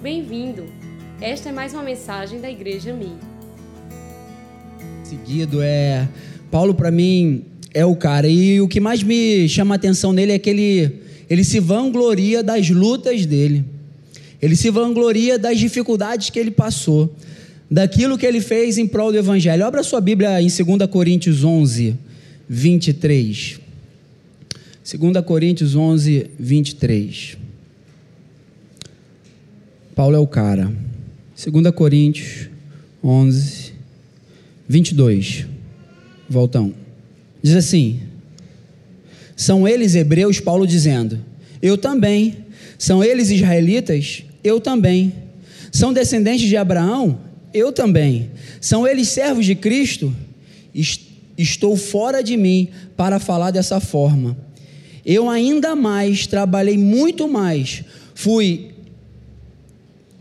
Bem-vindo! Esta é mais uma mensagem da Igreja Mi. Seguido é Paulo para mim é o cara e o que mais me chama a atenção nele é que ele ele se vangloria das lutas dele. Ele se vangloria das dificuldades que ele passou, daquilo que ele fez em prol do evangelho. Abra sua Bíblia em 2 Coríntios 11, 23. 2 Coríntios 11, 23. Paulo é o cara. 2 Coríntios 11, 22. Voltão. Diz assim: São eles hebreus, Paulo dizendo: Eu também. São eles israelitas? Eu também. São descendentes de Abraão? Eu também. São eles servos de Cristo? Estou fora de mim para falar dessa forma. Eu ainda mais trabalhei muito mais. Fui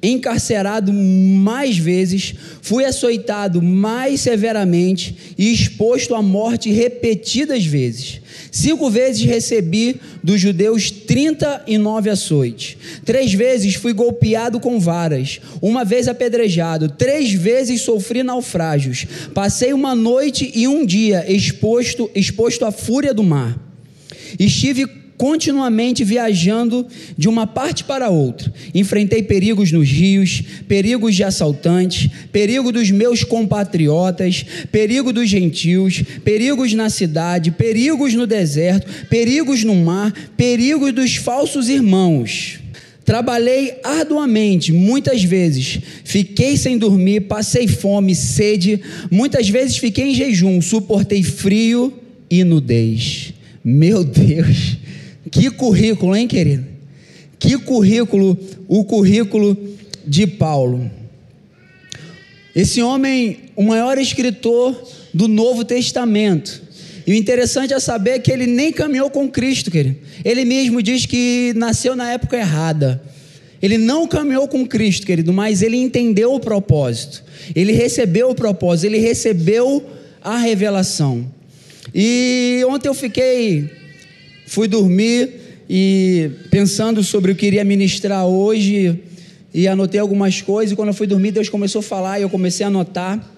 encarcerado mais vezes, fui açoitado mais severamente e exposto à morte repetidas vezes. Cinco vezes recebi dos judeus 39 açoites. Três vezes fui golpeado com varas. Uma vez apedrejado. Três vezes sofri naufrágios. Passei uma noite e um dia exposto, exposto à fúria do mar. Estive continuamente viajando de uma parte para outra. Enfrentei perigos nos rios, perigos de assaltantes, perigo dos meus compatriotas, perigo dos gentios, perigos na cidade, perigos no deserto, perigos no mar, perigos dos falsos irmãos. Trabalhei arduamente, muitas vezes. Fiquei sem dormir, passei fome, sede. Muitas vezes fiquei em jejum, suportei frio e nudez. Meu Deus, que currículo, hein, querido? Que currículo, o currículo de Paulo. Esse homem, o maior escritor do Novo Testamento. E o interessante é saber que ele nem caminhou com Cristo, querido. Ele mesmo diz que nasceu na época errada. Ele não caminhou com Cristo, querido, mas ele entendeu o propósito. Ele recebeu o propósito, ele recebeu a revelação. E ontem eu fiquei Fui dormir e pensando sobre o que iria ministrar hoje e anotei algumas coisas. E quando eu fui dormir, Deus começou a falar e eu comecei a anotar.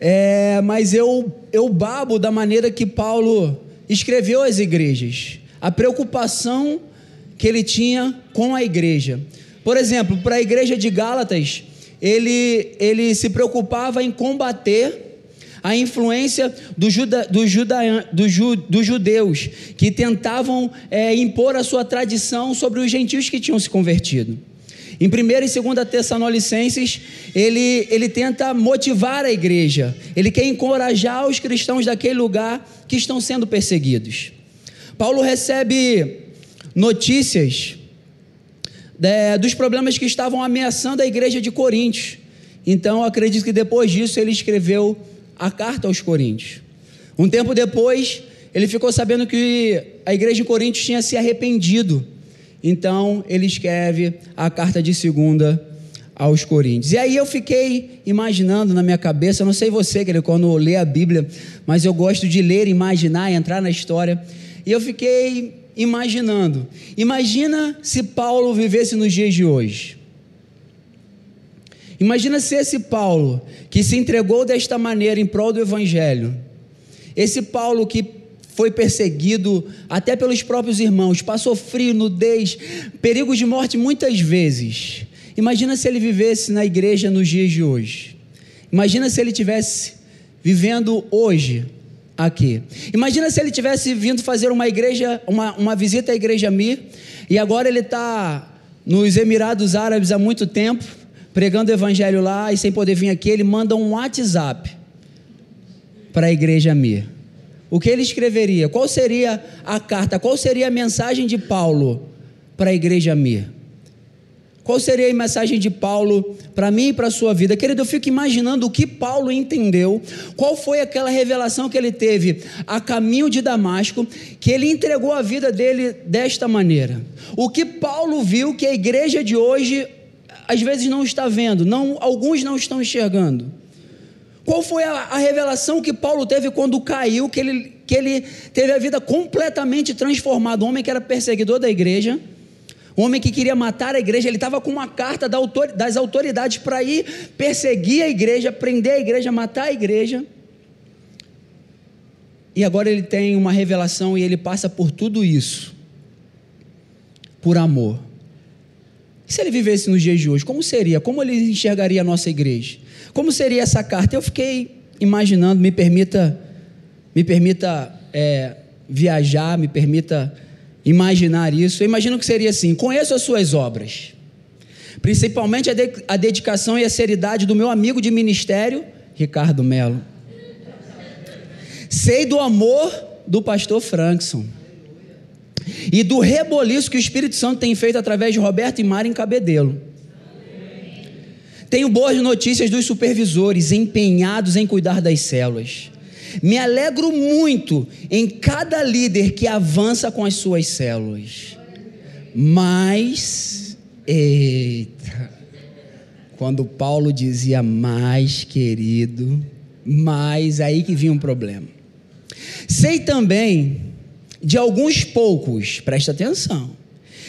É, mas eu, eu babo da maneira que Paulo escreveu às igrejas, a preocupação que ele tinha com a igreja. Por exemplo, para a igreja de Gálatas, ele, ele se preocupava em combater a influência do juda, do juda, do ju, dos judeus que tentavam é, impor a sua tradição sobre os gentios que tinham se convertido. Em 1 e 2 Tessalonicenses, ele, ele tenta motivar a igreja, ele quer encorajar os cristãos daquele lugar que estão sendo perseguidos. Paulo recebe notícias é, dos problemas que estavam ameaçando a igreja de Coríntios. Então, acredito que depois disso ele escreveu a carta aos Coríntios. Um tempo depois, ele ficou sabendo que a igreja de Coríntios tinha se arrependido. Então, ele escreve a carta de segunda aos Coríntios. E aí eu fiquei imaginando na minha cabeça, não sei você, que quando lê a Bíblia, mas eu gosto de ler, imaginar, entrar na história. E eu fiquei imaginando. Imagina se Paulo vivesse nos dias de hoje. Imagina se esse Paulo, que se entregou desta maneira em prol do Evangelho, esse Paulo que foi perseguido até pelos próprios irmãos, passou frio, nudez, perigos de morte muitas vezes. Imagina se ele vivesse na igreja nos dias de hoje. Imagina se ele tivesse vivendo hoje aqui. Imagina se ele tivesse vindo fazer uma igreja, uma, uma visita à igreja Mir, e agora ele está nos Emirados Árabes há muito tempo pregando o evangelho lá e sem poder vir aqui, ele manda um WhatsApp para a igreja Mir. O que ele escreveria? Qual seria a carta? Qual seria a mensagem de Paulo para a igreja Mir? Qual seria a mensagem de Paulo para mim e para a sua vida? Querido, eu fico imaginando o que Paulo entendeu, qual foi aquela revelação que ele teve a caminho de Damasco, que ele entregou a vida dele desta maneira. O que Paulo viu que a igreja de hoje às vezes não está vendo, não, alguns não estão enxergando. Qual foi a, a, revelação que Paulo teve quando caiu, que ele, que ele teve a vida completamente transformada? Um homem que era perseguidor da igreja, O homem que queria matar a igreja, ele estava com uma carta das autoridades para ir perseguir a igreja, prender a igreja, matar a igreja. E agora ele tem uma revelação e ele passa por tudo isso por amor. E se ele vivesse nos dias de hoje, como seria? Como ele enxergaria a nossa igreja? Como seria essa carta? Eu fiquei imaginando, me permita, me permita é, viajar, me permita imaginar isso. Eu imagino que seria assim: conheço as suas obras, principalmente a, de, a dedicação e a seriedade do meu amigo de ministério, Ricardo Melo. Sei do amor do pastor Frankson e do reboliço que o Espírito Santo tem feito através de Roberto e Mara em Cabedelo. Tenho boas notícias dos supervisores empenhados em cuidar das células. Me alegro muito em cada líder que avança com as suas células. Mas, eita, quando Paulo dizia mais, querido, mais, aí que vinha um problema. Sei também de alguns poucos, presta atenção.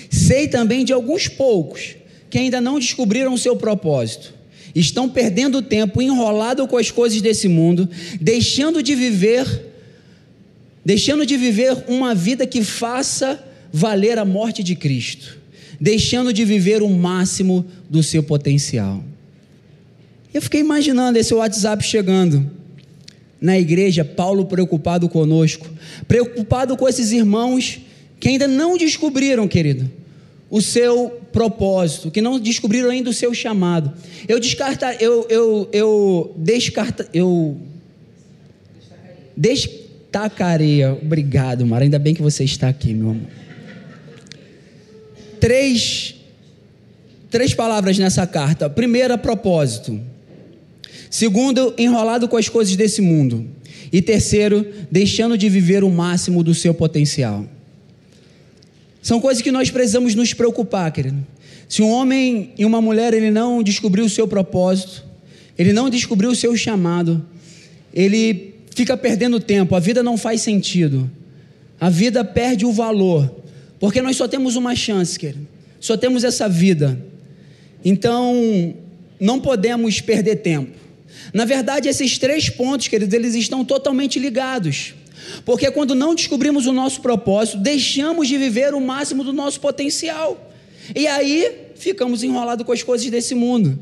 Sei também de alguns poucos que ainda não descobriram o seu propósito. Estão perdendo tempo enrolado com as coisas desse mundo, deixando de viver deixando de viver uma vida que faça valer a morte de Cristo, deixando de viver o máximo do seu potencial. Eu fiquei imaginando esse WhatsApp chegando na igreja, Paulo preocupado conosco, preocupado com esses irmãos que ainda não descobriram, querido, o seu propósito, que não descobriram ainda o seu chamado. Eu descarta, eu eu eu descarta, eu destacaria. Obrigado, Mara. Ainda bem que você está aqui, meu amor. Três três palavras nessa carta. Primeira, propósito. Segundo, enrolado com as coisas desse mundo. E terceiro, deixando de viver o máximo do seu potencial. São coisas que nós precisamos nos preocupar, querido. Se um homem e uma mulher ele não descobriu o seu propósito, ele não descobriu o seu chamado, ele fica perdendo tempo, a vida não faz sentido. A vida perde o valor, porque nós só temos uma chance, querido. Só temos essa vida. Então, não podemos perder tempo. Na verdade, esses três pontos, queridos, eles estão totalmente ligados. Porque quando não descobrimos o nosso propósito, deixamos de viver o máximo do nosso potencial. E aí ficamos enrolados com as coisas desse mundo.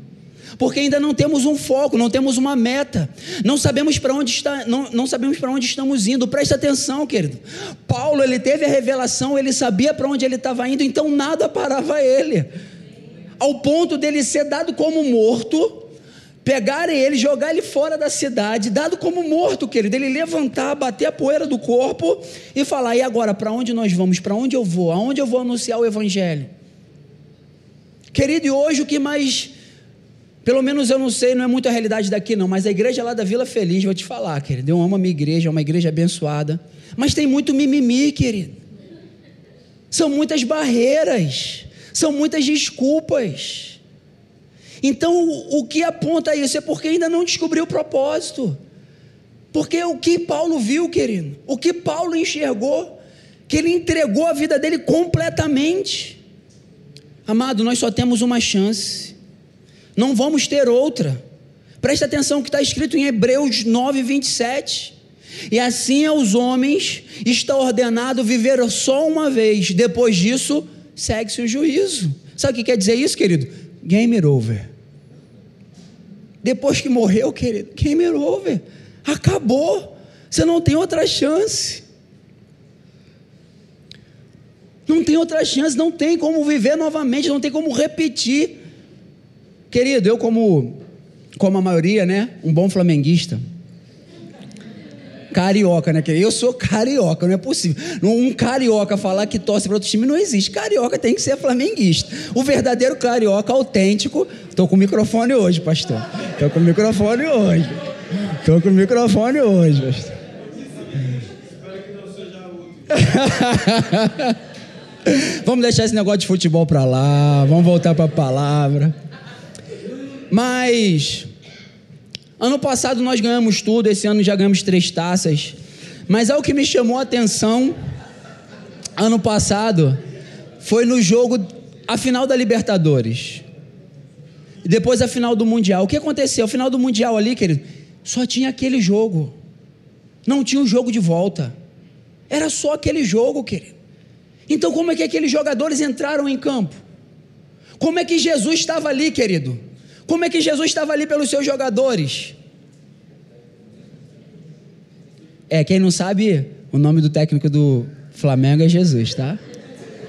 Porque ainda não temos um foco, não temos uma meta, não sabemos para onde está, não, não sabemos para onde estamos indo. Presta atenção, querido. Paulo ele teve a revelação, ele sabia para onde ele estava indo, então nada parava ele. Ao ponto dele ser dado como morto, pegarem ele, jogar ele fora da cidade, dado como morto, querido, ele levantar, bater a poeira do corpo e falar: e agora, para onde nós vamos? Para onde eu vou? Aonde eu vou anunciar o Evangelho? Querido, e hoje o que mais, pelo menos eu não sei, não é muito a realidade daqui não, mas a igreja lá da Vila Feliz, vou te falar, querido, eu amo a minha igreja, é uma igreja abençoada, mas tem muito mimimi, querido, são muitas barreiras, são muitas desculpas, então, o que aponta isso é porque ainda não descobriu o propósito. Porque o que Paulo viu, querido, o que Paulo enxergou, que ele entregou a vida dele completamente. Amado, nós só temos uma chance, não vamos ter outra. Presta atenção que está escrito em Hebreus 9, 27. E assim aos homens está ordenado viver só uma vez, depois disso, segue-se o juízo. Sabe o que quer dizer isso, querido? Game over. Depois que morreu, querido, game over. Acabou. Você não tem outra chance. Não tem outra chance, não tem como viver novamente, não tem como repetir. Querido, eu como como a maioria, né, um bom flamenguista, Carioca, né? Eu sou carioca, não é possível. Um carioca falar que torce para outro time não existe. Carioca tem que ser flamenguista. O verdadeiro carioca autêntico. Estou com microfone hoje, pastor. Estou com microfone hoje. Estou com microfone hoje, pastor. vamos deixar esse negócio de futebol para lá. Vamos voltar para a palavra. Mas Ano passado nós ganhamos tudo, esse ano já ganhamos três taças. Mas algo que me chamou a atenção ano passado foi no jogo a final da Libertadores. E depois a final do Mundial. O que aconteceu? A final do Mundial ali, querido, só tinha aquele jogo. Não tinha o jogo de volta. Era só aquele jogo, querido. Então, como é que aqueles jogadores entraram em campo? Como é que Jesus estava ali, querido? Como é que Jesus estava ali pelos seus jogadores? É, quem não sabe, o nome do técnico do Flamengo é Jesus, tá?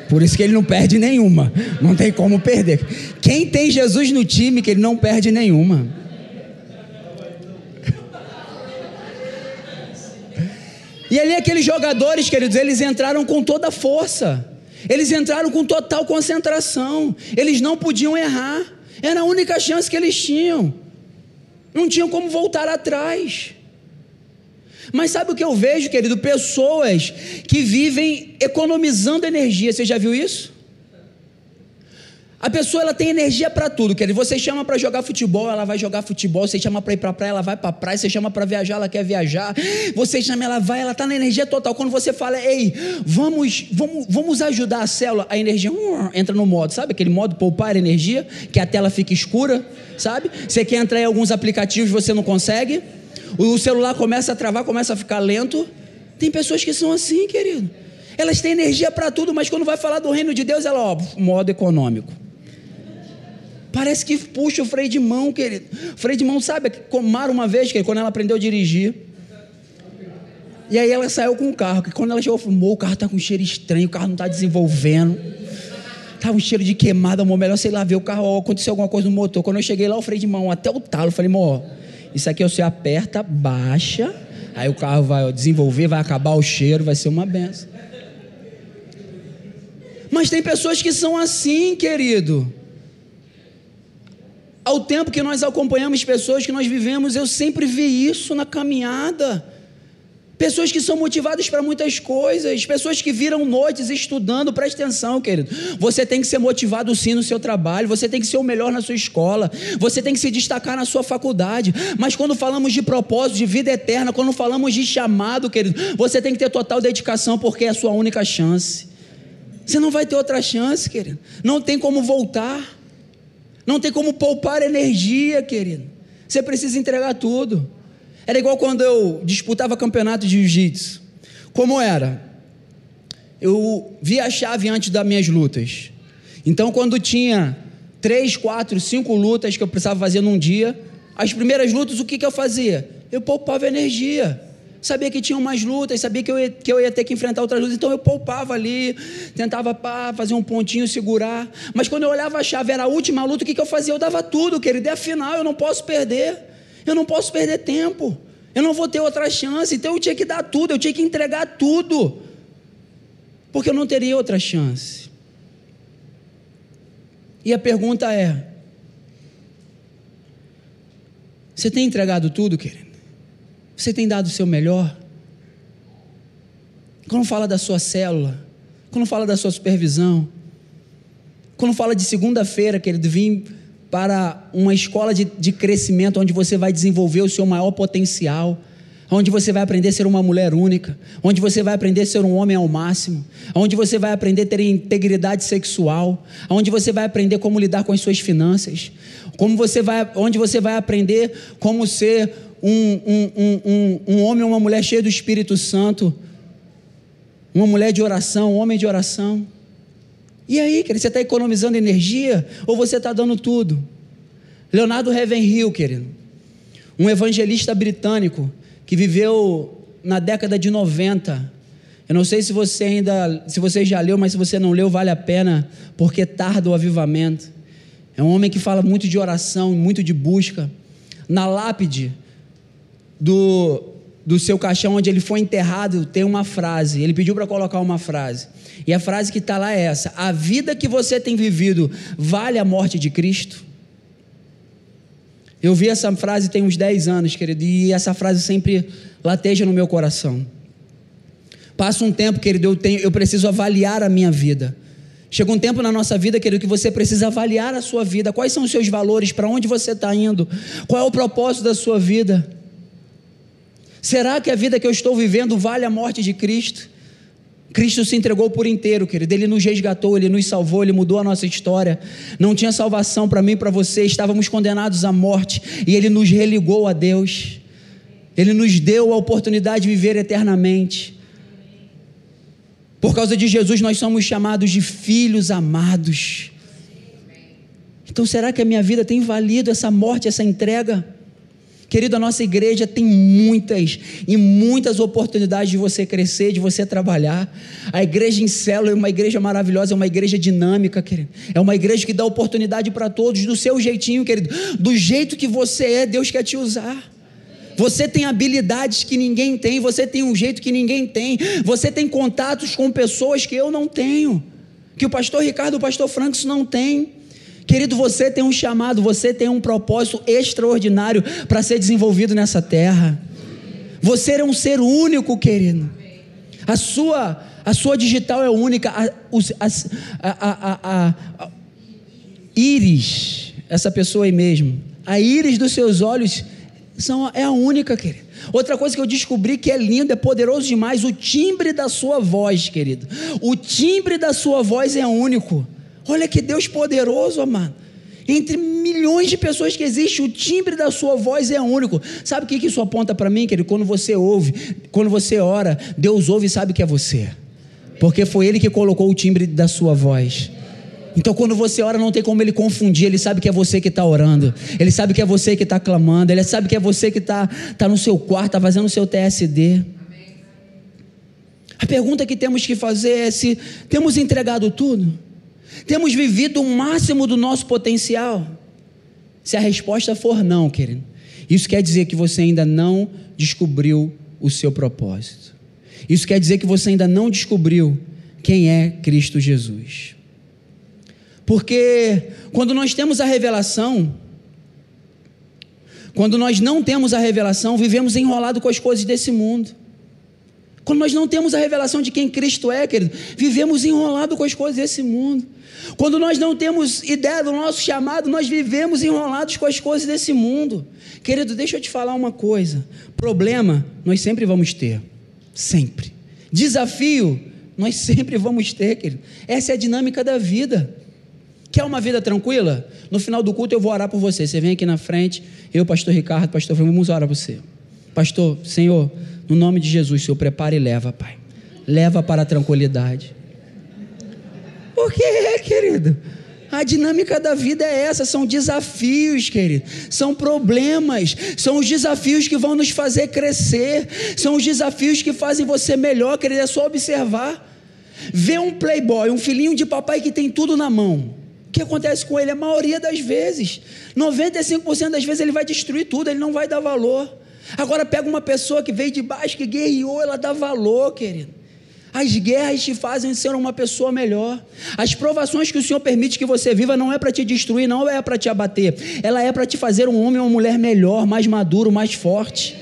Por isso que ele não perde nenhuma. Não tem como perder. Quem tem Jesus no time, que ele não perde nenhuma. E ali aqueles jogadores, queridos, eles entraram com toda a força. Eles entraram com total concentração. Eles não podiam errar. Era a única chance que eles tinham. Não tinham como voltar atrás. Mas sabe o que eu vejo, querido? Pessoas que vivem economizando energia. Você já viu isso? A pessoa ela tem energia para tudo, querido. Você chama para jogar futebol, ela vai jogar futebol. Você chama para ir para praia, ela vai para praia. Você chama para viajar, ela quer viajar. Você chama, ela vai, ela está na energia total. Quando você fala, ei, vamos, vamos, vamos ajudar a célula, a energia uh, entra no modo, sabe? Aquele modo poupar energia, que a tela fica escura, sabe? Você quer entrar em alguns aplicativos, você não consegue. O celular começa a travar, começa a ficar lento. Tem pessoas que são assim, querido. Elas têm energia para tudo, mas quando vai falar do reino de Deus, ela, ó, modo econômico. Parece que puxa o freio de mão, querido. O freio de mão, sabe? Mara uma vez, querido, quando ela aprendeu a dirigir. E aí ela saiu com o carro. Que quando ela chegou, falou: o carro está com um cheiro estranho, o carro não está desenvolvendo. Estava um cheiro de queimada, amor. Melhor sei lá ver o carro, aconteceu alguma coisa no motor. Quando eu cheguei lá, o freio de mão até o talo. Falei, amor, isso aqui você aperta, baixa, aí o carro vai desenvolver, vai acabar o cheiro, vai ser uma benção. Mas tem pessoas que são assim, querido. Ao tempo que nós acompanhamos pessoas que nós vivemos, eu sempre vi isso na caminhada. Pessoas que são motivadas para muitas coisas, pessoas que viram noites estudando, presta atenção, querido. Você tem que ser motivado sim no seu trabalho, você tem que ser o melhor na sua escola, você tem que se destacar na sua faculdade. Mas quando falamos de propósito, de vida eterna, quando falamos de chamado, querido, você tem que ter total dedicação, porque é a sua única chance. Você não vai ter outra chance, querido. Não tem como voltar, não tem como poupar energia, querido. Você precisa entregar tudo. Era igual quando eu disputava campeonato de jiu-jitsu. Como era? Eu via a chave antes das minhas lutas. Então, quando tinha três, quatro, cinco lutas que eu precisava fazer num dia, as primeiras lutas, o que, que eu fazia? Eu poupava energia. Sabia que tinham mais lutas, sabia que eu, ia, que eu ia ter que enfrentar outras lutas, então eu poupava ali, tentava pá, fazer um pontinho, segurar. Mas quando eu olhava a chave, era a última luta, o que, que eu fazia? Eu dava tudo, querido, é a final, eu não posso perder. Eu não posso perder tempo. Eu não vou ter outra chance. Então eu tinha que dar tudo, eu tinha que entregar tudo. Porque eu não teria outra chance. E a pergunta é: Você tem entregado tudo, querido? Você tem dado o seu melhor? Quando fala da sua célula, quando fala da sua supervisão, quando fala de segunda-feira, querido, vim para uma escola de, de crescimento onde você vai desenvolver o seu maior potencial, onde você vai aprender a ser uma mulher única, onde você vai aprender a ser um homem ao máximo, onde você vai aprender a ter integridade sexual, onde você vai aprender como lidar com as suas finanças, como você vai, onde você vai aprender como ser um, um, um, um, um homem ou uma mulher cheio do Espírito Santo, uma mulher de oração, um homem de oração. E aí, querido, você está economizando energia ou você está dando tudo? Leonardo Ravenhill, querido, um evangelista britânico que viveu na década de 90. Eu não sei se você ainda, se você já leu, mas se você não leu, vale a pena, porque tarda o avivamento. É um homem que fala muito de oração, muito de busca. Na lápide do, do seu caixão onde ele foi enterrado, tem uma frase. Ele pediu para colocar uma frase. E a frase que está lá é essa: A vida que você tem vivido vale a morte de Cristo? Eu vi essa frase tem uns 10 anos, querido, e essa frase sempre lateja no meu coração. Passa um tempo, querido, eu, tenho, eu preciso avaliar a minha vida. Chega um tempo na nossa vida, querido, que você precisa avaliar a sua vida. Quais são os seus valores? Para onde você está indo? Qual é o propósito da sua vida? Será que a vida que eu estou vivendo vale a morte de Cristo? Cristo se entregou por inteiro, querido. Ele nos resgatou, ele nos salvou, ele mudou a nossa história. Não tinha salvação para mim e para você, estávamos condenados à morte e ele nos religou a Deus. Ele nos deu a oportunidade de viver eternamente. Por causa de Jesus, nós somos chamados de filhos amados. Então, será que a minha vida tem valido essa morte, essa entrega? Querido, a nossa igreja tem muitas e muitas oportunidades de você crescer, de você trabalhar. A igreja em célula é uma igreja maravilhosa, é uma igreja dinâmica, querido. É uma igreja que dá oportunidade para todos, do seu jeitinho, querido. Do jeito que você é, Deus quer te usar. Você tem habilidades que ninguém tem, você tem um jeito que ninguém tem, você tem contatos com pessoas que eu não tenho, que o pastor Ricardo o pastor Franks não têm. Querido, você tem um chamado, você tem um propósito extraordinário para ser desenvolvido nessa terra. Você é um ser único, querido. A sua, a sua digital é única. A, a, a, a íris, essa pessoa aí mesmo, a íris dos seus olhos são, é a única, querido. Outra coisa que eu descobri que é lindo, é poderoso demais, o timbre da sua voz, querido. O timbre da sua voz é único. Olha que Deus poderoso, amado. Entre milhões de pessoas que existem, o timbre da sua voz é único. Sabe o que isso aponta para mim, querido? Quando você ouve, quando você ora, Deus ouve e sabe que é você. Porque foi Ele que colocou o timbre da sua voz. Então, quando você ora, não tem como ele confundir. Ele sabe que é você que está orando. Ele sabe que é você que está clamando. Ele sabe que é você que está tá no seu quarto, está fazendo o seu TSD. A pergunta que temos que fazer é se temos entregado tudo. Temos vivido o máximo do nosso potencial? Se a resposta for não, querido, isso quer dizer que você ainda não descobriu o seu propósito. Isso quer dizer que você ainda não descobriu quem é Cristo Jesus. Porque quando nós temos a revelação, quando nós não temos a revelação, vivemos enrolado com as coisas desse mundo. Quando nós não temos a revelação de quem Cristo é, querido, vivemos enrolado com as coisas desse mundo. Quando nós não temos ideia do nosso chamado, nós vivemos enrolados com as coisas desse mundo. Querido, deixa eu te falar uma coisa: problema nós sempre vamos ter, sempre. Desafio nós sempre vamos ter, querido. Essa é a dinâmica da vida. Quer uma vida tranquila? No final do culto eu vou orar por você. Você vem aqui na frente, eu, pastor Ricardo, pastor vamos orar por você. Pastor, Senhor, no nome de Jesus, Senhor, prepara e leva, Pai. Leva para a tranquilidade. Por quê, querido? A dinâmica da vida é essa, são desafios, querido, são problemas, são os desafios que vão nos fazer crescer, são os desafios que fazem você melhor, querido, é só observar. Vê um playboy, um filhinho de papai que tem tudo na mão. O que acontece com ele? A maioria das vezes, 95% das vezes ele vai destruir tudo, ele não vai dar valor. Agora pega uma pessoa que veio de baixo, que guerreou, ela dá valor, querido. As guerras te fazem ser uma pessoa melhor. As provações que o Senhor permite que você viva não é para te destruir, não é para te abater. Ela é para te fazer um homem ou uma mulher melhor, mais maduro, mais forte.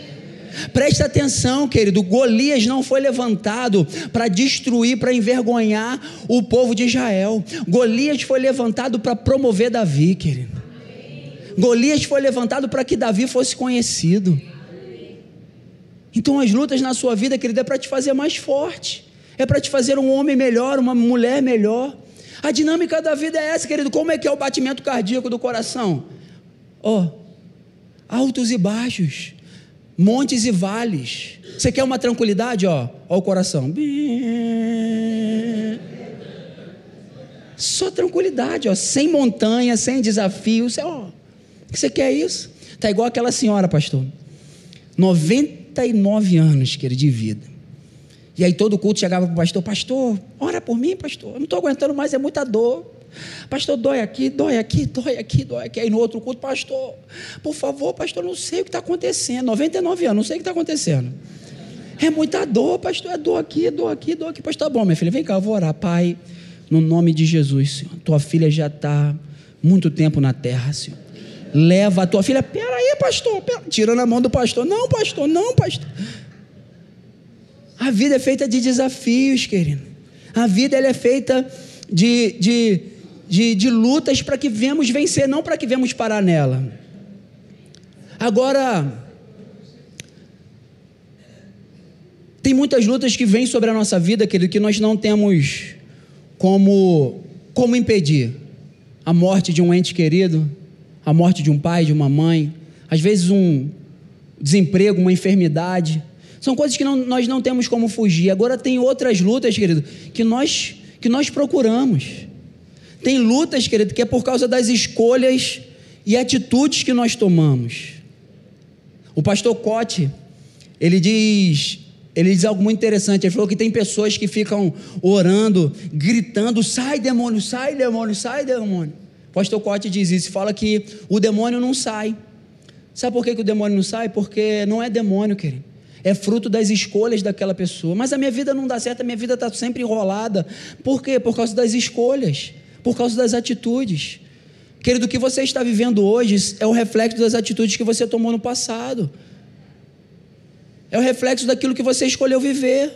Presta atenção, querido. Golias não foi levantado para destruir, para envergonhar o povo de Israel. Golias foi levantado para promover Davi, querido. Golias foi levantado para que Davi fosse conhecido. Então, as lutas na sua vida, querido, é para te fazer mais forte é para te fazer um homem melhor, uma mulher melhor. A dinâmica da vida é essa, querido. Como é que é o batimento cardíaco do coração? Ó, oh, altos e baixos, montes e vales. Você quer uma tranquilidade? Ó, ó o coração. Só tranquilidade, ó, sem montanha, sem desafio. Você, ó, você quer isso? Tá igual aquela senhora, pastor. 99 anos, querido, de vida. E aí todo culto chegava para o pastor, pastor, ora por mim, pastor, eu não estou aguentando mais, é muita dor. Pastor, dói aqui, dói aqui, dói aqui, dói aqui. Aí no outro culto, pastor, por favor, pastor, não sei o que está acontecendo. 99 anos, não sei o que está acontecendo. É muita dor, pastor, é dor aqui, dor aqui, dor aqui. Pastor, tá bom, minha filha, vem cá, eu vou orar. Pai, no nome de Jesus, Senhor, tua filha já está muito tempo na terra, Senhor. Leva a tua filha, peraí, pastor, pera, tirando a mão do pastor. Não, pastor, não, pastor. A vida é feita de desafios, querido. A vida ela é feita de, de, de, de lutas para que venhamos vencer, não para que venhamos parar nela. Agora, Tem muitas lutas que vêm sobre a nossa vida, querido, que nós não temos como, como impedir. A morte de um ente querido, a morte de um pai, de uma mãe, às vezes um desemprego, uma enfermidade. São coisas que não, nós não temos como fugir. Agora tem outras lutas, querido, que nós, que nós procuramos. Tem lutas, querido, que é por causa das escolhas e atitudes que nós tomamos. O pastor Cote, ele diz, ele diz algo muito interessante. Ele falou que tem pessoas que ficam orando, gritando: sai demônio, sai demônio, sai demônio. Pastor Cote diz isso, fala que o demônio não sai. Sabe por que, que o demônio não sai? Porque não é demônio, querido. É fruto das escolhas daquela pessoa. Mas a minha vida não dá certo, a minha vida está sempre enrolada. Por quê? Por causa das escolhas, por causa das atitudes. Querido, o que você está vivendo hoje é o reflexo das atitudes que você tomou no passado. É o reflexo daquilo que você escolheu viver.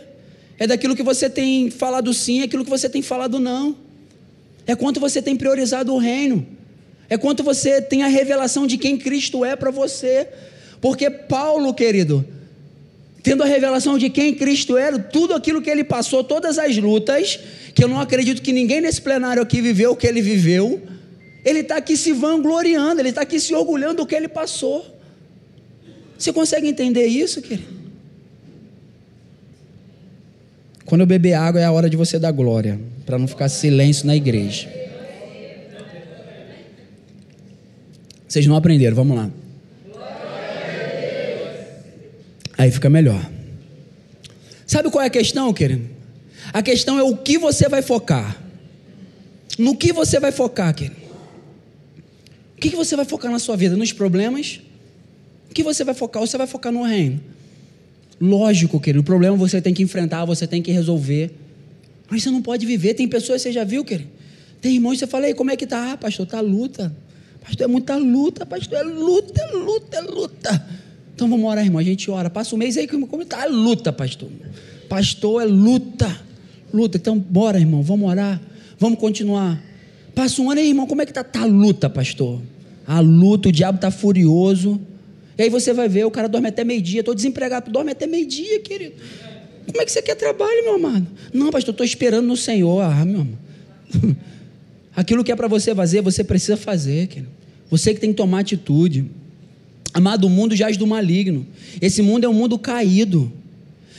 É daquilo que você tem falado sim, é aquilo que você tem falado não. É quanto você tem priorizado o reino. É quanto você tem a revelação de quem Cristo é para você. Porque Paulo, querido, tendo a revelação de quem Cristo era, tudo aquilo que ele passou, todas as lutas, que eu não acredito que ninguém nesse plenário aqui viveu o que ele viveu, ele está aqui se vangloriando, ele está aqui se orgulhando do que ele passou. Você consegue entender isso, querido? Quando eu beber água é a hora de você dar glória, para não ficar silêncio na igreja. Vocês não aprenderam, vamos lá. Aí fica melhor. Sabe qual é a questão, querido? A questão é o que você vai focar. No que você vai focar, querido? O que você vai focar na sua vida? Nos problemas? O que você vai focar? Você vai focar no reino? Lógico, querido, o problema você tem que enfrentar, você tem que resolver. Mas você não pode viver. Tem pessoas, você já viu, querido? Tem irmãos, você fala, aí, como é que tá? Ah, pastor, tá luta. Pastor, é muita luta, pastor, é luta, é luta, é luta. Então vamos orar, irmão. A gente ora. Passa um mês aí, como tá? É luta, pastor. Pastor, é luta. Luta. Então, bora, irmão, vamos orar. Vamos continuar. Passa um ano aí, irmão, como é que tá? Tá luta, pastor. A luta, o diabo tá furioso. E aí você vai ver, o cara dorme até meio-dia, estou desempregado, dorme até meio-dia, querido. Como é que você quer trabalho, meu amado? Não, pastor, estou esperando no Senhor. Ah, meu amado. Aquilo que é para você fazer, você precisa fazer, querido. Você que tem que tomar atitude. Amado, o mundo jaz do maligno. Esse mundo é um mundo caído.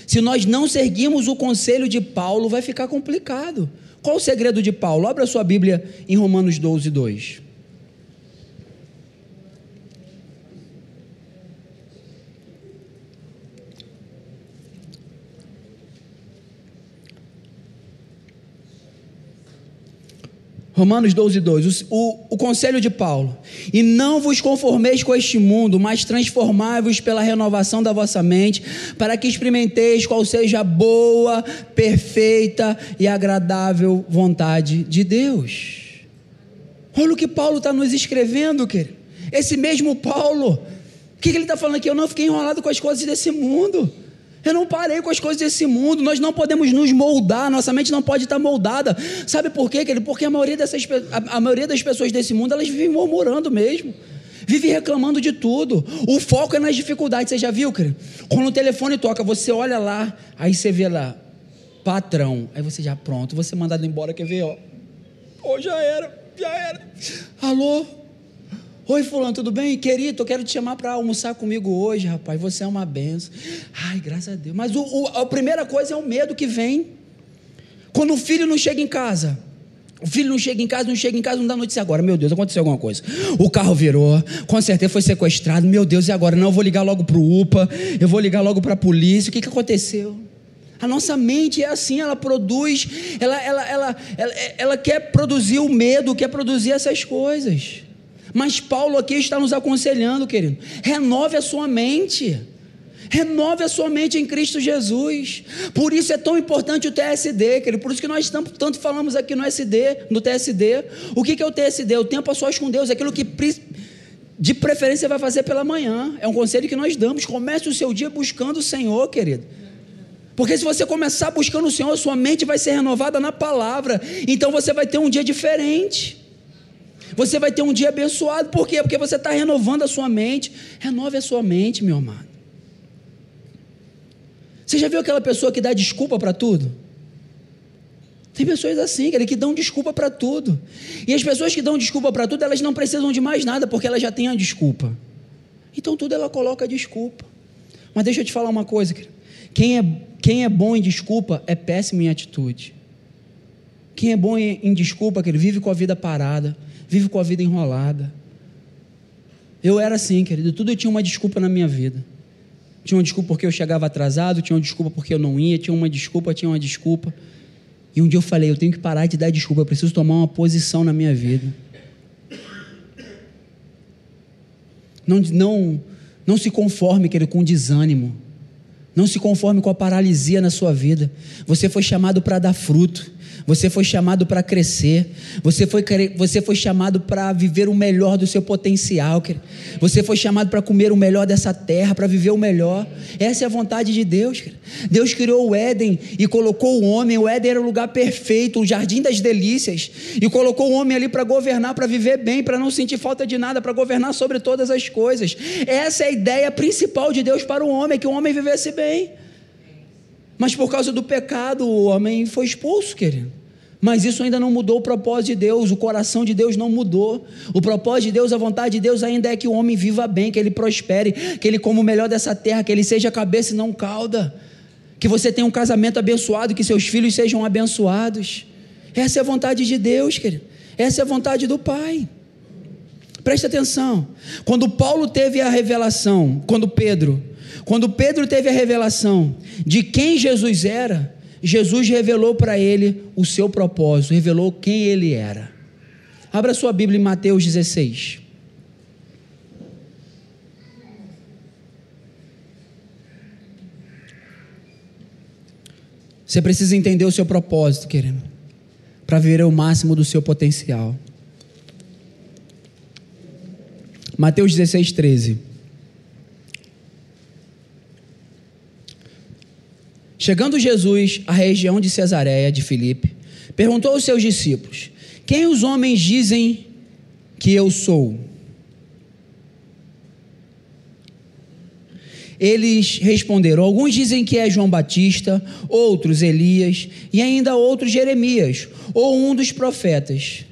Se nós não seguirmos o conselho de Paulo, vai ficar complicado. Qual o segredo de Paulo? Abra sua Bíblia em Romanos 12, 2. Romanos 12, 2, o, o, conselho de Paulo. E não vos conformeis com este mundo, mas transformai-vos pela renovação da vossa mente, para que experimenteis qual seja a boa, perfeita e agradável vontade de Deus. Olha o que Paulo está nos escrevendo, querido. Esse mesmo Paulo, o que, que ele está falando aqui? Eu não fiquei enrolado com as coisas desse mundo. Eu não parei com as coisas desse mundo. Nós não podemos nos moldar, nossa mente não pode estar moldada. Sabe por quê, querido? Porque a maioria, dessas, a, maioria das pessoas desse mundo, elas vivem murmurando mesmo. Vive reclamando de tudo. O foco é nas dificuldades. Você já viu, querido? Quando o telefone toca, você olha lá, aí você vê lá, patrão. Aí você já pronto, você mandado embora, quer ver, ó. Ô, oh, já era, já era. Alô? Oi, Fulano, tudo bem? Querido, eu quero te chamar para almoçar comigo hoje, rapaz. Você é uma benção. Ai, graças a Deus. Mas o, o, a primeira coisa é o medo que vem. Quando o filho não chega em casa. O filho não chega em casa, não chega em casa, não dá notícia agora. Meu Deus, aconteceu alguma coisa. O carro virou, com certeza foi sequestrado. Meu Deus, e agora? Não, eu vou ligar logo para o UPA, eu vou ligar logo para a polícia. O que, que aconteceu? A nossa mente é assim, ela produz, ela, ela, ela, ela, ela quer produzir o medo, quer produzir essas coisas. Mas Paulo aqui está nos aconselhando, querido. Renove a sua mente. Renove a sua mente em Cristo Jesus. Por isso é tão importante o TSD, querido. Por isso que nós tanto, tanto falamos aqui no SD, no TSD. O que, é o TSD? O tempo a sós com Deus, aquilo que de preferência vai fazer pela manhã. É um conselho que nós damos. Comece o seu dia buscando o Senhor, querido. Porque se você começar buscando o Senhor, sua mente vai ser renovada na palavra. Então você vai ter um dia diferente. Você vai ter um dia abençoado. Por quê? Porque você está renovando a sua mente. Renove a sua mente, meu amado. Você já viu aquela pessoa que dá desculpa para tudo? Tem pessoas assim, que dão desculpa para tudo. E as pessoas que dão desculpa para tudo, elas não precisam de mais nada, porque elas já têm a desculpa. Então tudo ela coloca desculpa. Mas deixa eu te falar uma coisa, quem é, quem é bom em desculpa é péssimo em atitude. Quem é bom em, em desculpa, que ele vive com a vida parada, vive com a vida enrolada. Eu era assim, querido, tudo eu tinha uma desculpa na minha vida. Tinha uma desculpa porque eu chegava atrasado, tinha uma desculpa porque eu não ia, tinha uma desculpa, tinha uma desculpa. E um dia eu falei, eu tenho que parar de dar desculpa, eu preciso tomar uma posição na minha vida. Não, não, não se conforme, querido, com desânimo. Não se conforme com a paralisia na sua vida. Você foi chamado para dar fruto. Você foi chamado para crescer. Você foi, você foi chamado para viver o melhor do seu potencial. Você foi chamado para comer o melhor dessa terra, para viver o melhor. Essa é a vontade de Deus. Deus criou o Éden e colocou o homem. O Éden era o lugar perfeito, o jardim das delícias. E colocou o homem ali para governar, para viver bem, para não sentir falta de nada, para governar sobre todas as coisas. Essa é a ideia principal de Deus para o homem, que o homem vivesse bem. Mas por causa do pecado, o homem foi expulso, querido. Mas isso ainda não mudou o propósito de Deus, o coração de Deus não mudou. O propósito de Deus, a vontade de Deus ainda é que o homem viva bem, que ele prospere, que ele coma o melhor dessa terra, que ele seja cabeça e não cauda. Que você tenha um casamento abençoado, que seus filhos sejam abençoados. Essa é a vontade de Deus, querido. Essa é a vontade do Pai. Preste atenção. Quando Paulo teve a revelação, quando Pedro quando Pedro teve a revelação de quem Jesus era, Jesus revelou para ele o seu propósito, revelou quem ele era. Abra sua Bíblia em Mateus 16. Você precisa entender o seu propósito, querido, para ver o máximo do seu potencial. Mateus 16, 13. Chegando Jesus à região de Cesareia de Filipe, perguntou aos seus discípulos: Quem os homens dizem que eu sou? Eles responderam: Alguns dizem que é João Batista, outros Elias e ainda outros Jeremias ou um dos profetas.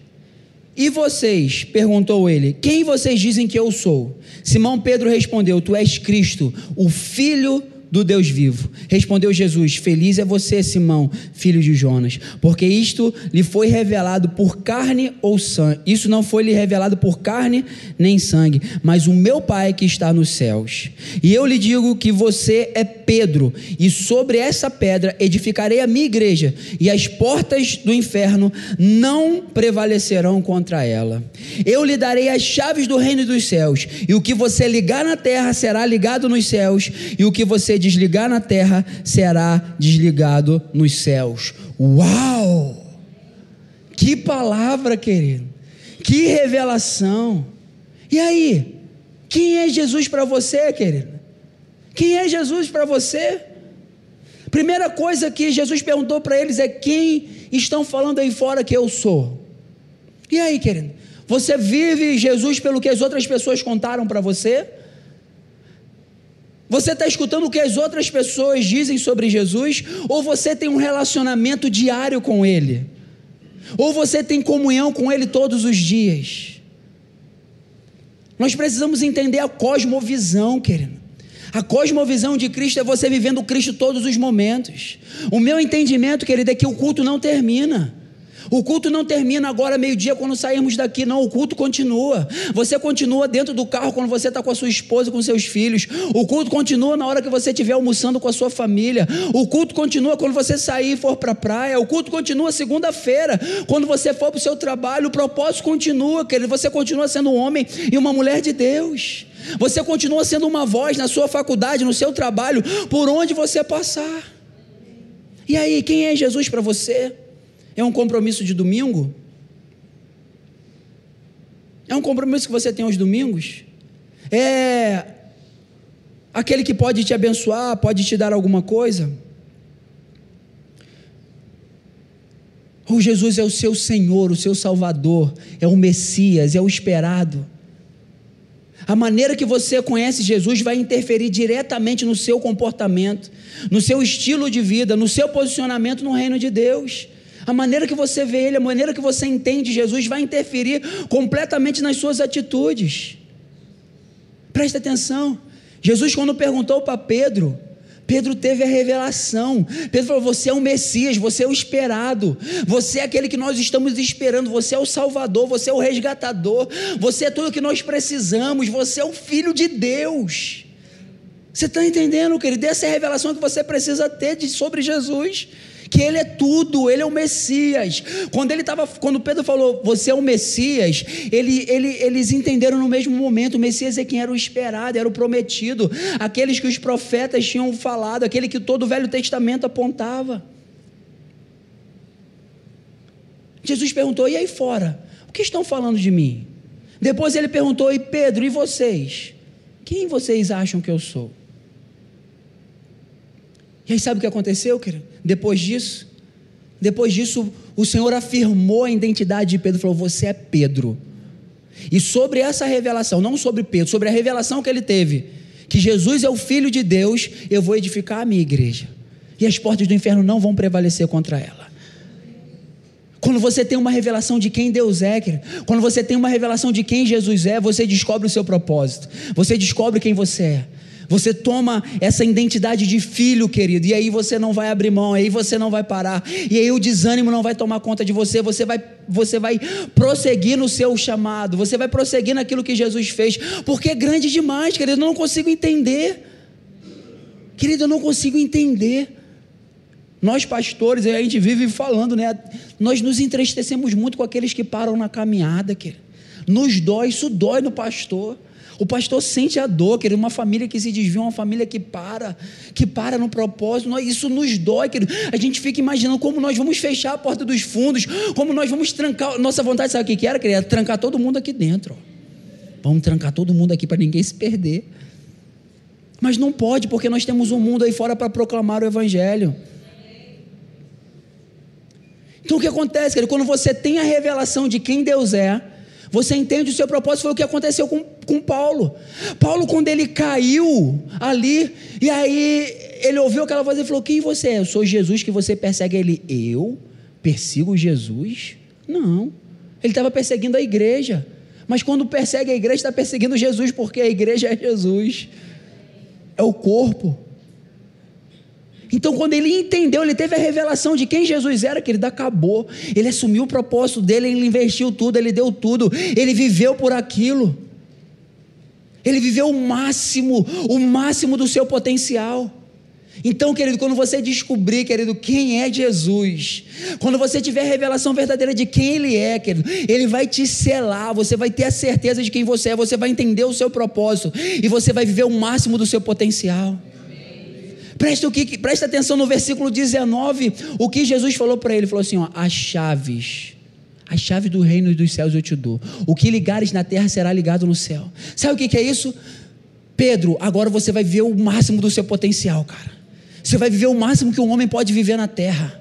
E vocês? perguntou ele: Quem vocês dizem que eu sou? Simão Pedro respondeu: Tu és Cristo, o Filho do Deus vivo. Respondeu Jesus: Feliz é você, Simão, filho de Jonas, porque isto lhe foi revelado por carne ou sangue. Isso não foi lhe revelado por carne nem sangue, mas o meu Pai que está nos céus. E eu lhe digo que você é Pedro, e sobre essa pedra edificarei a minha igreja, e as portas do inferno não prevalecerão contra ela. Eu lhe darei as chaves do reino dos céus, e o que você ligar na terra será ligado nos céus, e o que você desligar na terra será desligado nos céus. Uau! Que palavra, querido! Que revelação! E aí? Quem é Jesus para você, querido? Quem é Jesus para você? Primeira coisa que Jesus perguntou para eles é: quem estão falando aí fora que eu sou? E aí, querido? Você vive Jesus pelo que as outras pessoas contaram para você? Você está escutando o que as outras pessoas dizem sobre Jesus? Ou você tem um relacionamento diário com Ele? Ou você tem comunhão com Ele todos os dias? Nós precisamos entender a cosmovisão, querido. A cosmovisão de Cristo é você vivendo Cristo todos os momentos. O meu entendimento, querido, é que o culto não termina. O culto não termina agora meio-dia quando sairmos daqui, não. O culto continua. Você continua dentro do carro quando você está com a sua esposa, com seus filhos. O culto continua na hora que você estiver almoçando com a sua família. O culto continua quando você sair e for para a praia. O culto continua segunda-feira, quando você for para o seu trabalho. O propósito continua, querido. Você continua sendo um homem e uma mulher de Deus. Você continua sendo uma voz na sua faculdade, no seu trabalho, por onde você passar. E aí, quem é Jesus para você? É um compromisso de domingo? É um compromisso que você tem aos domingos? É aquele que pode te abençoar, pode te dar alguma coisa? Ou Jesus é o seu Senhor, o seu Salvador, é o Messias, é o esperado? A maneira que você conhece Jesus vai interferir diretamente no seu comportamento, no seu estilo de vida, no seu posicionamento no reino de Deus. A maneira que você vê Ele, a maneira que você entende Jesus vai interferir completamente nas suas atitudes. Presta atenção. Jesus, quando perguntou para Pedro, Pedro teve a revelação. Pedro falou: Você é o Messias, você é o esperado, você é aquele que nós estamos esperando, você é o Salvador, você é o resgatador, você é tudo o que nós precisamos, você é o Filho de Deus. Você está entendendo, querido? Essa é a revelação que você precisa ter de, sobre Jesus que ele é tudo, ele é o Messias. Quando ele estava, quando Pedro falou, você é o Messias, ele, ele, eles entenderam no mesmo momento, o Messias é quem era o esperado, era o prometido, aqueles que os profetas tinham falado, aquele que todo o Velho Testamento apontava. Jesus perguntou: e aí fora? O que estão falando de mim? Depois ele perguntou: e Pedro, e vocês? Quem vocês acham que eu sou? E aí sabe o que aconteceu, querido? Depois disso, depois disso, o Senhor afirmou a identidade de Pedro, falou: "Você é Pedro". E sobre essa revelação, não sobre Pedro, sobre a revelação que ele teve, que Jesus é o filho de Deus, eu vou edificar a minha igreja. E as portas do inferno não vão prevalecer contra ela. Quando você tem uma revelação de quem Deus é, quando você tem uma revelação de quem Jesus é, você descobre o seu propósito, você descobre quem você é. Você toma essa identidade de filho, querido, e aí você não vai abrir mão, aí você não vai parar, e aí o desânimo não vai tomar conta de você, você vai, você vai prosseguir no seu chamado, você vai prosseguir naquilo que Jesus fez, porque é grande demais, querido, eu não consigo entender. Querido, eu não consigo entender. Nós pastores, a gente vive falando, né? Nós nos entristecemos muito com aqueles que param na caminhada, querido. Nos dói, isso dói no pastor. O pastor sente a dor, querido, uma família que se desvia, uma família que para, que para no propósito, isso nos dói, querido. A gente fica imaginando como nós vamos fechar a porta dos fundos, como nós vamos trancar. Nossa vontade, sabe o que era, querido? Trancar todo mundo aqui dentro. Vamos trancar todo mundo aqui para ninguém se perder. Mas não pode, porque nós temos um mundo aí fora para proclamar o Evangelho. Então o que acontece, querido? Quando você tem a revelação de quem Deus é, você entende o seu propósito? Foi o que aconteceu com, com Paulo. Paulo, quando ele caiu ali, e aí ele ouviu aquela voz e falou: Quem você é? Eu sou Jesus que você persegue. Ele, eu persigo Jesus? Não. Ele estava perseguindo a igreja. Mas quando persegue a igreja, está perseguindo Jesus, porque a igreja é Jesus, é o corpo. Então, quando ele entendeu, ele teve a revelação de quem Jesus era, que ele acabou. Ele assumiu o propósito dele, ele investiu tudo, ele deu tudo, ele viveu por aquilo. Ele viveu o máximo, o máximo do seu potencial. Então, querido, quando você descobrir, querido, quem é Jesus, quando você tiver a revelação verdadeira de quem Ele é, querido, Ele vai te selar, você vai ter a certeza de quem você é, você vai entender o seu propósito e você vai viver o máximo do seu potencial. Presta, o que, presta atenção no versículo 19, o que Jesus falou para ele: falou assim: ó, as chaves. As chaves do reino e dos céus eu te dou. O que ligares na terra será ligado no céu. Sabe o que, que é isso? Pedro, agora você vai viver o máximo do seu potencial, cara. Você vai viver o máximo que um homem pode viver na terra.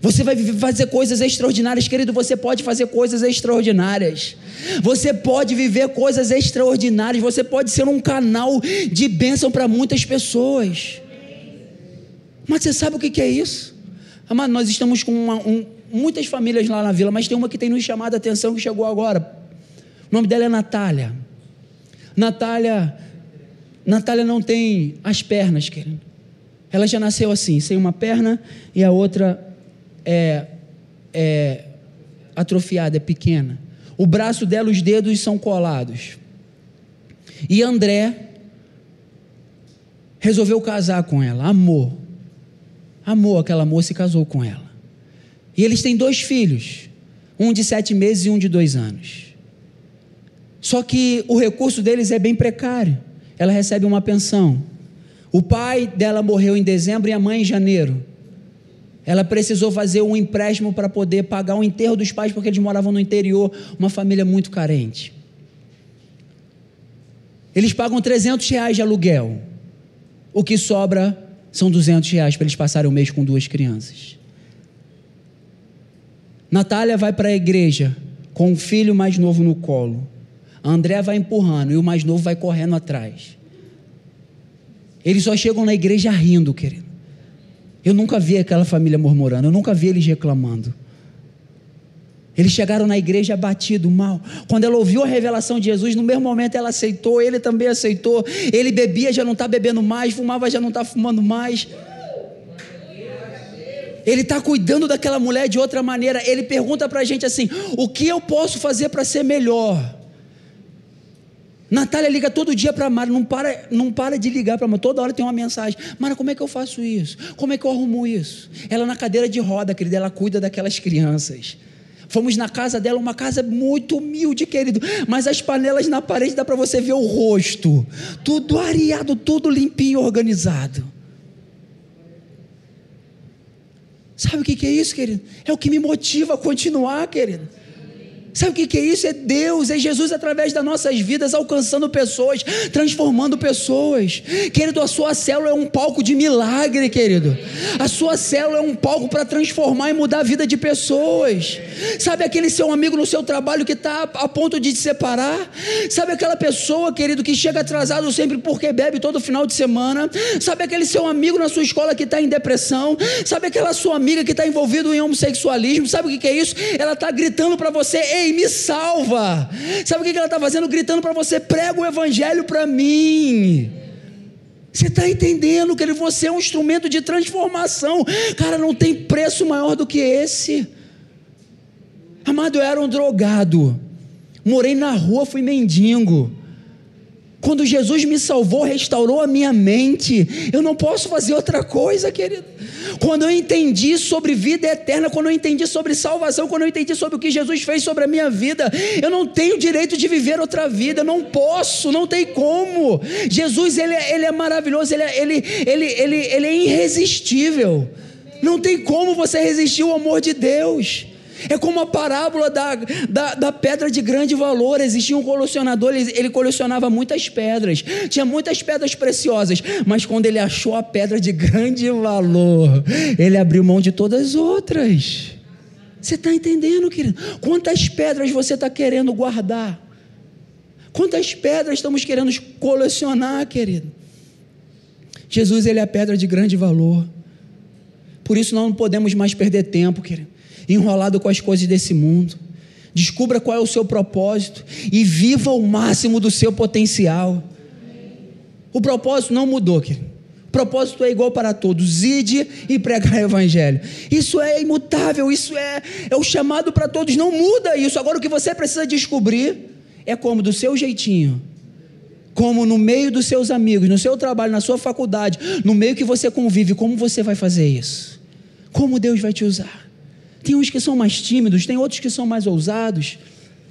Você vai fazer coisas extraordinárias, querido. Você pode fazer coisas extraordinárias. Você pode viver coisas extraordinárias. Você pode ser um canal de bênção para muitas pessoas. Mas você sabe o que é isso? Amado, nós estamos com uma, um, muitas famílias lá na vila, mas tem uma que tem nos chamado a atenção que chegou agora. O nome dela é Natália. Natália, Natália não tem as pernas, querido. Ela já nasceu assim, sem uma perna e a outra é, é atrofiada, é pequena. O braço dela, os dedos são colados. E André resolveu casar com ela, amor amou aquela moça e casou com ela. E eles têm dois filhos, um de sete meses e um de dois anos. Só que o recurso deles é bem precário. Ela recebe uma pensão. O pai dela morreu em dezembro e a mãe em janeiro. Ela precisou fazer um empréstimo para poder pagar o enterro dos pais, porque eles moravam no interior, uma família muito carente. Eles pagam 300 reais de aluguel. O que sobra são 200 reais para eles passarem o mês com duas crianças. Natália vai para a igreja com um filho mais novo no colo. André vai empurrando e o mais novo vai correndo atrás. Eles só chegam na igreja rindo, querido. Eu nunca vi aquela família murmurando, eu nunca vi eles reclamando. Eles chegaram na igreja abatido, mal. Quando ela ouviu a revelação de Jesus, no mesmo momento ela aceitou, ele também aceitou. Ele bebia, já não está bebendo mais, fumava, já não está fumando mais. Ele está cuidando daquela mulher de outra maneira. Ele pergunta para a gente assim: o que eu posso fazer para ser melhor? Natália liga todo dia para Mara, não para, não para de ligar para Mara, toda hora tem uma mensagem. Mara, como é que eu faço isso? Como é que eu arrumo isso? Ela na cadeira de roda, querida, ela cuida daquelas crianças. Fomos na casa dela, uma casa muito humilde, querido, mas as panelas na parede dá para você ver o rosto, tudo areado, tudo limpinho, organizado. Sabe o que é isso, querido? É o que me motiva a continuar, querido. Sabe o que é isso? É Deus, é Jesus através das nossas vidas, alcançando pessoas, transformando pessoas. Querido, a sua célula é um palco de milagre, querido. A sua célula é um palco para transformar e mudar a vida de pessoas. Sabe aquele seu amigo no seu trabalho que está a ponto de te separar? Sabe aquela pessoa, querido, que chega atrasado sempre porque bebe todo final de semana? Sabe aquele seu amigo na sua escola que está em depressão? Sabe aquela sua amiga que está envolvida em homossexualismo? Sabe o que é isso? Ela está gritando para você: Ei, me salva. Sabe o que ela está fazendo? Gritando para você: prega o evangelho para mim. Você está entendendo que você é um instrumento de transformação. Cara, não tem preço maior do que esse. Amado, eu era um drogado. Morei na rua, fui mendigo. Quando Jesus me salvou, restaurou a minha mente, eu não posso fazer outra coisa, querido. Quando eu entendi sobre vida eterna, quando eu entendi sobre salvação, quando eu entendi sobre o que Jesus fez sobre a minha vida, eu não tenho direito de viver outra vida, eu não posso, não tem como. Jesus, ele, é, ele é maravilhoso, ele é, ele, ele, ele, ele é irresistível. Não tem como você resistir ao amor de Deus. É como a parábola da, da, da, pedra de grande valor. Existia um colecionador, ele, ele, colecionava muitas pedras, tinha muitas pedras preciosas, mas quando ele achou a pedra de grande valor, ele abriu mão de todas as outras. Você está entendendo, querido? Quantas pedras você está querendo guardar? Quantas pedras estamos querendo colecionar, querido? Jesus, ele é a pedra de grande valor. Por isso nós não podemos mais perder tempo, querido enrolado com as coisas desse mundo. Descubra qual é o seu propósito e viva o máximo do seu potencial. O propósito não mudou, querido. O propósito é igual para todos: ide e pregar o evangelho. Isso é imutável, isso é, é o chamado para todos, não muda isso. Agora o que você precisa descobrir é como, do seu jeitinho, como no meio dos seus amigos, no seu trabalho, na sua faculdade, no meio que você convive, como você vai fazer isso? Como Deus vai te usar? Tem uns que são mais tímidos, tem outros que são mais ousados.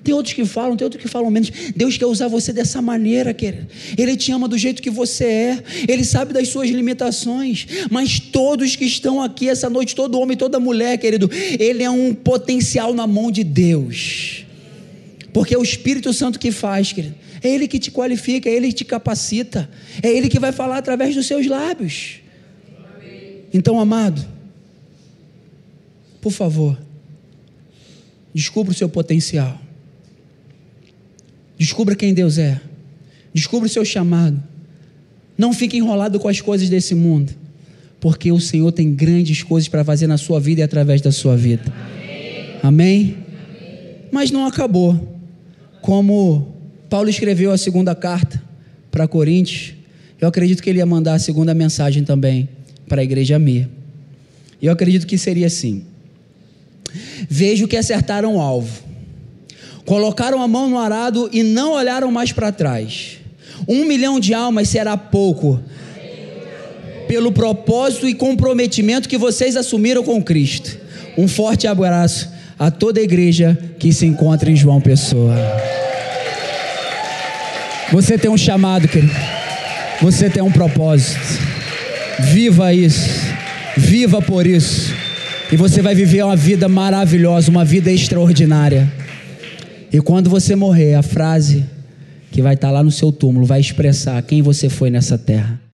Tem outros que falam, tem outros que falam menos. Deus quer usar você dessa maneira, querido. Ele te ama do jeito que você é. Ele sabe das suas limitações. Mas todos que estão aqui essa noite, todo homem, toda mulher, querido, ele é um potencial na mão de Deus. Porque é o Espírito Santo que faz, querido. É Ele que te qualifica, é Ele que te capacita. É Ele que vai falar através dos seus lábios. Então, amado por favor, descubra o seu potencial. Descubra quem Deus é. Descubra o seu chamado. Não fique enrolado com as coisas desse mundo, porque o Senhor tem grandes coisas para fazer na sua vida e através da sua vida. Amém? Amém? Mas não acabou. Como Paulo escreveu a segunda carta para Coríntios, eu acredito que ele ia mandar a segunda mensagem também para a igreja minha. E eu acredito que seria assim: Vejo que acertaram o alvo. Colocaram a mão no arado e não olharam mais para trás. Um milhão de almas será pouco, pelo propósito e comprometimento que vocês assumiram com Cristo. Um forte abraço a toda a igreja que se encontra em João Pessoa. Você tem um chamado, querido. Você tem um propósito. Viva isso. Viva por isso. E você vai viver uma vida maravilhosa, uma vida extraordinária. E quando você morrer, a frase que vai estar lá no seu túmulo vai expressar quem você foi nessa terra.